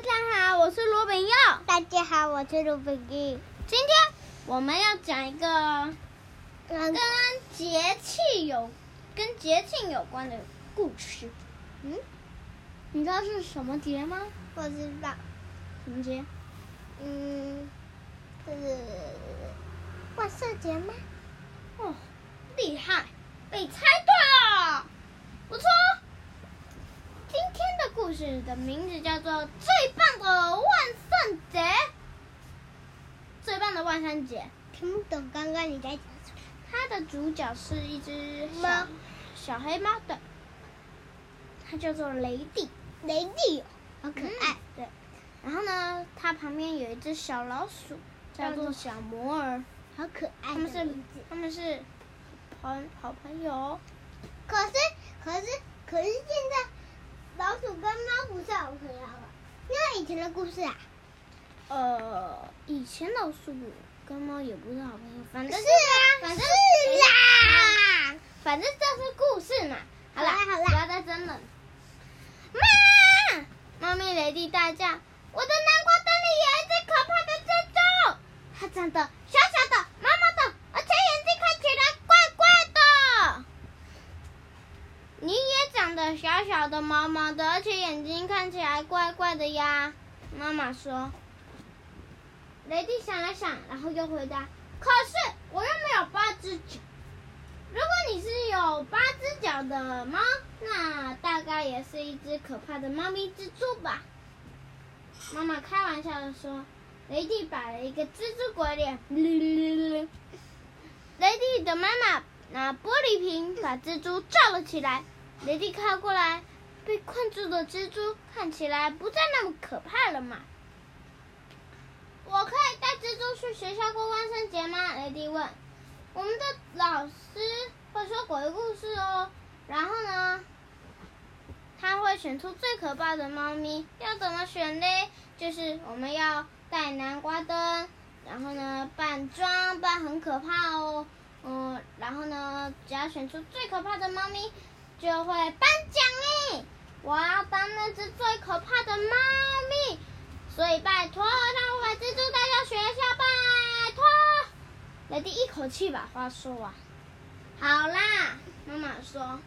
大家好，我是罗炳耀。大家好，我是罗炳义。今天我们要讲一个跟节气有、跟节庆有关的故事。嗯，你知道是什么节吗？我知道。什么节？嗯，是万圣节吗？哦，厉害，被猜对了，不错。今天的故事的名字叫做《最棒的万圣节》。最棒的万圣节，听不懂刚刚你在讲什么。它的主角是一只小猫，小黑猫的，它叫做雷蒂。雷蒂，好可爱。嗯、对，然后呢，它旁边有一只小老鼠，叫做小摩尔，好可爱。他们是他们是朋好朋友。可是可是可是。不是好朋友了，那以前的故事啊？呃，以前老鼠跟猫也不是好朋友，反正是啊，反正是啦，反正这是故事嘛。好啦好啦，不要再争论。妈！猫咪雷迪大叫：“我的南瓜灯里有一只可怕的蜘蛛，它长得小小的、毛毛的，而且眼睛看起来怪怪的。”你也。小小的、毛毛的，而且眼睛看起来怪怪的呀。妈妈说。雷蒂想了想，然后又回答：“可是我又没有八只脚。如果你是有八只脚的猫，那大概也是一只可怕的猫咪蜘蛛吧？”妈妈开玩笑的说。雷蒂摆了一个蜘蛛鬼脸。雷蒂的妈妈拿玻璃瓶把蜘蛛罩了起来。雷迪靠过来，被困住的蜘蛛看起来不再那么可怕了嘛？我可以带蜘蛛去学校过万圣节吗？雷迪问。我们的老师会说鬼故事哦。然后呢，他会选出最可怕的猫咪。要怎么选呢？就是我们要带南瓜灯，然后呢扮装扮很可怕哦。嗯，然后呢，只要选出最可怕的猫咪。就会颁奖励，我要当那只最可怕的猫咪，所以拜托让我把蜘蛛带到学校，拜托。雷迪一口气把话说完。好啦，妈妈说，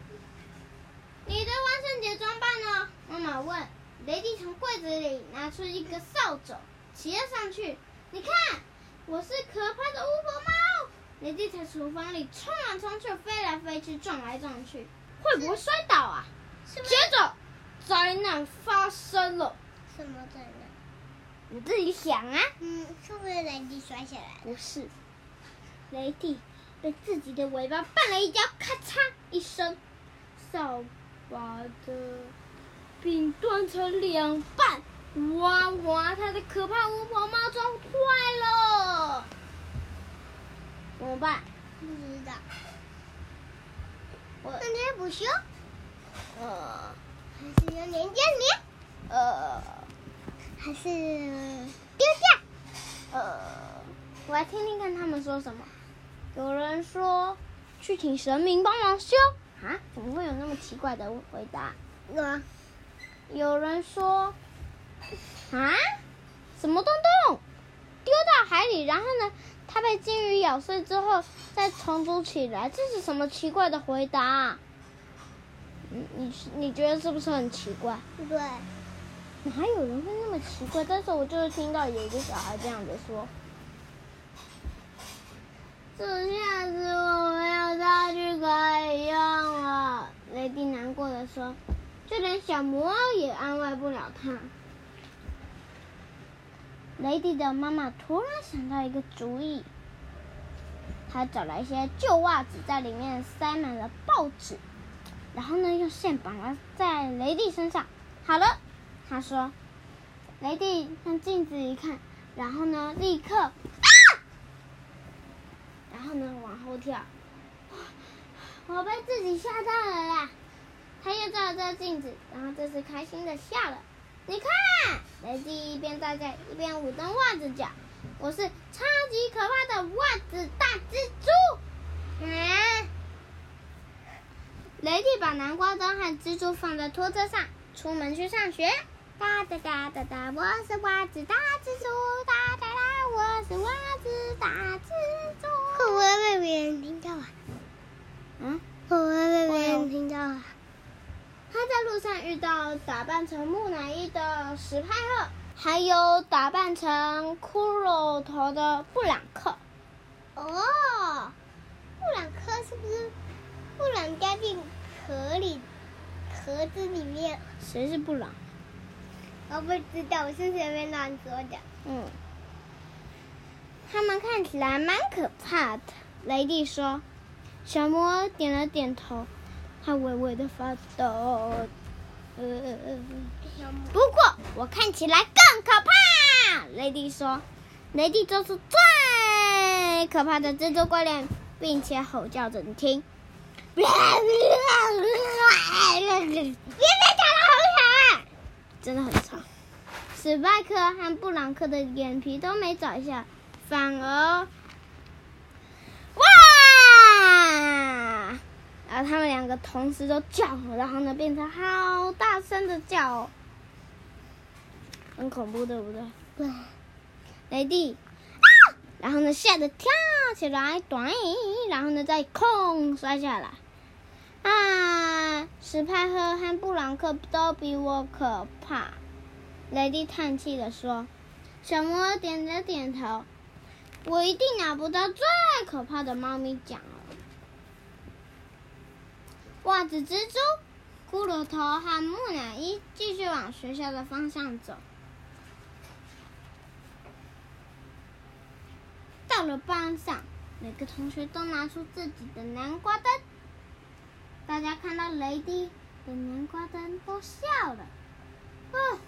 你的万圣节装扮呢？妈妈问。雷迪从柜子里拿出一个扫帚，骑了上去。你看，我是可怕的巫婆猫。雷迪在厨房里冲来冲去，飞来飞去，撞来撞去。会不会摔倒啊？接着，灾难发生了。什么灾难？你自己想啊。嗯，是不是雷蒂摔下来？不是，雷蒂被自己的尾巴绊了一跤，咔嚓一声，扫把的柄断成两半。哇哇，他的可怕巫婆帽撞坏了，怎么办？不知道。那天不修，呃，还是用粘胶粘，呃，还是丢掉，呃，我来听听看他们说什么。有人说去请神明帮忙修啊？怎么会有那么奇怪的回答？啊，有人说啊，什么东东丢到海里，然后呢？它被鲸鱼咬碎之后再重组起来，这是什么奇怪的回答？你你你觉得是不是很奇怪？对。哪有人会那么奇怪？但是我就是听到有一个小孩这样子说。这下子我没有道具可以用了，雷迪难过的说。就连小魔也安慰不了他。雷蒂的妈妈突然想到一个主意，她找来一些旧袜子，在里面塞满了报纸，然后呢，用线绑了在雷蒂身上。好了，她说。雷蒂向镜子一看，然后呢，立刻啊，然后呢，往后跳。我被自己吓到了啦！他又照了照镜子，然后这次开心的笑了。你看，雷蒂一边大叫一边舞动袜子脚。我是超级可怕的袜子大蜘蛛。嗯，雷蒂把南瓜灯和蜘蛛放在拖车上，出门去上学。哒哒哒哒哒，我是袜子大蜘蛛，哒哒哒，我是袜子大蜘蛛。会不会被别人听到啊？嗯，会不会被别人听到啊？他在路上遇到打扮成木乃伊的史派克，还有打扮成骷髅头的布朗克。哦，布朗克是不是布朗掉进壳里盒子里面？谁是布朗？我不知道，我是随便乱说的。嗯，他们看起来蛮可怕的。雷蒂说，小魔点了点头。他微微的发抖，呃，不过我看起来更可怕。雷迪说：“雷迪做出最可怕的蜘蛛怪脸，并且吼叫着你听，别别别讲了，好吵，真的很吵。”史派克和布朗克的脸皮都没眨一下，反而，哇！然后他们两个同时都叫，然后呢，变成好大声的叫，哦，很恐怖，对不对？对。雷弟，啊！然后呢，吓得跳起来，短，然后呢，再空摔下来。啊！史派赫和布朗克都比我可怕。雷弟叹气的说：“小魔点了点头，我一定拿不到最可怕的猫咪奖。”袜子蜘蛛、骷髅头和木乃伊继续往学校的方向走。到了班上，每个同学都拿出自己的南瓜灯。大家看到雷迪的南瓜灯都笑了。哦，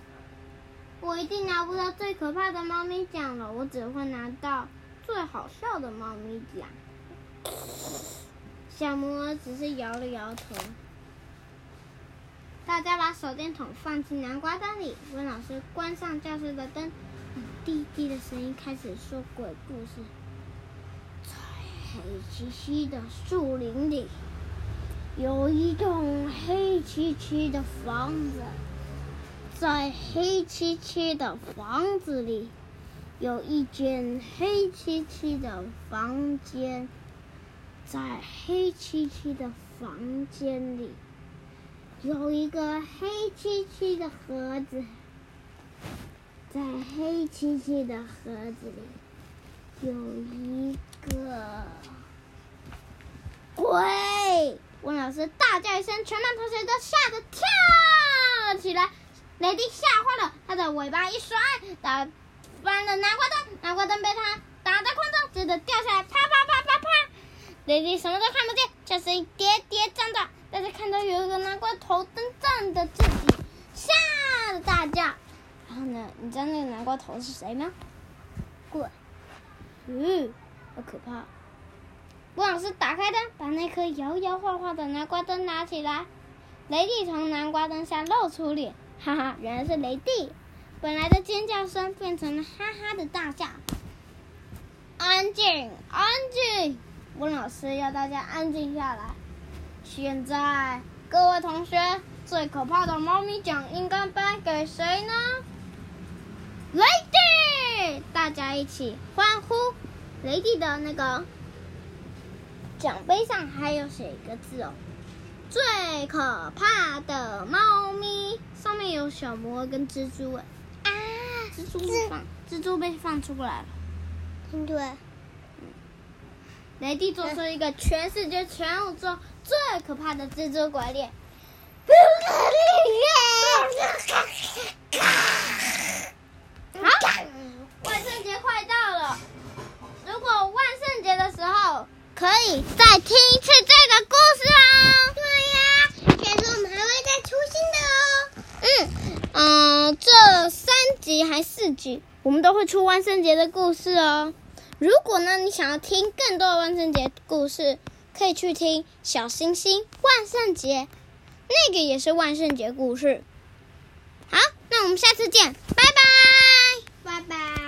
我一定拿不到最可怕的猫咪奖了，我只会拿到最好笑的猫咪奖。小魔只是摇了摇头。大家把手电筒放进南瓜灯里，温老师关上教室的灯，用低低的声音开始说鬼故事。在黑漆漆的树林里，有一栋黑漆漆的房子。在黑漆漆的房子里，有一间黑漆漆的房间。在黑漆漆的房间里，有一个黑漆漆的盒子。在黑漆漆的盒子里，有一个鬼！温老师大叫一声，全班同学都吓得跳了起来。雷迪吓坏了，他的尾巴一甩，打翻了南瓜灯，南瓜灯被他打在空中，直的掉下来，啪啪啪。雷弟什么都看不见，就声音跌跌撞撞。大家看到有一个南瓜头灯站着自己，吓得大叫。然后呢，你知道那个南瓜头是谁吗？滚。嗯，好可怕。温老师打开灯，把那颗摇摇晃晃的南瓜灯拿起来。雷弟从南瓜灯下露出脸，哈哈，原来是雷弟。本来的尖叫声变成了哈哈的大叫。安静，安静。温老师要大家安静下来。现在，各位同学，最可怕的猫咪奖应该颁给谁呢？雷弟！大家一起欢呼。雷弟的那个奖杯上还有写一个字哦，最可怕的猫咪，上面有小魔跟蜘蛛哎。啊！蜘蛛被放，蜘蛛被放出来了。对。雷帝做出一个全世界全宇宙最可怕的蜘蛛鬼脸。好，万圣节快到了，如果万圣节的时候可以再听一次这个故事哦。对呀，下次我们还会再出新的哦。嗯嗯、这三集还四集，我们都会出万圣节的故事哦。如果呢，你想要听更多的万圣节故事，可以去听《小星星万圣节》，那个也是万圣节故事。好，那我们下次见，拜拜，拜拜。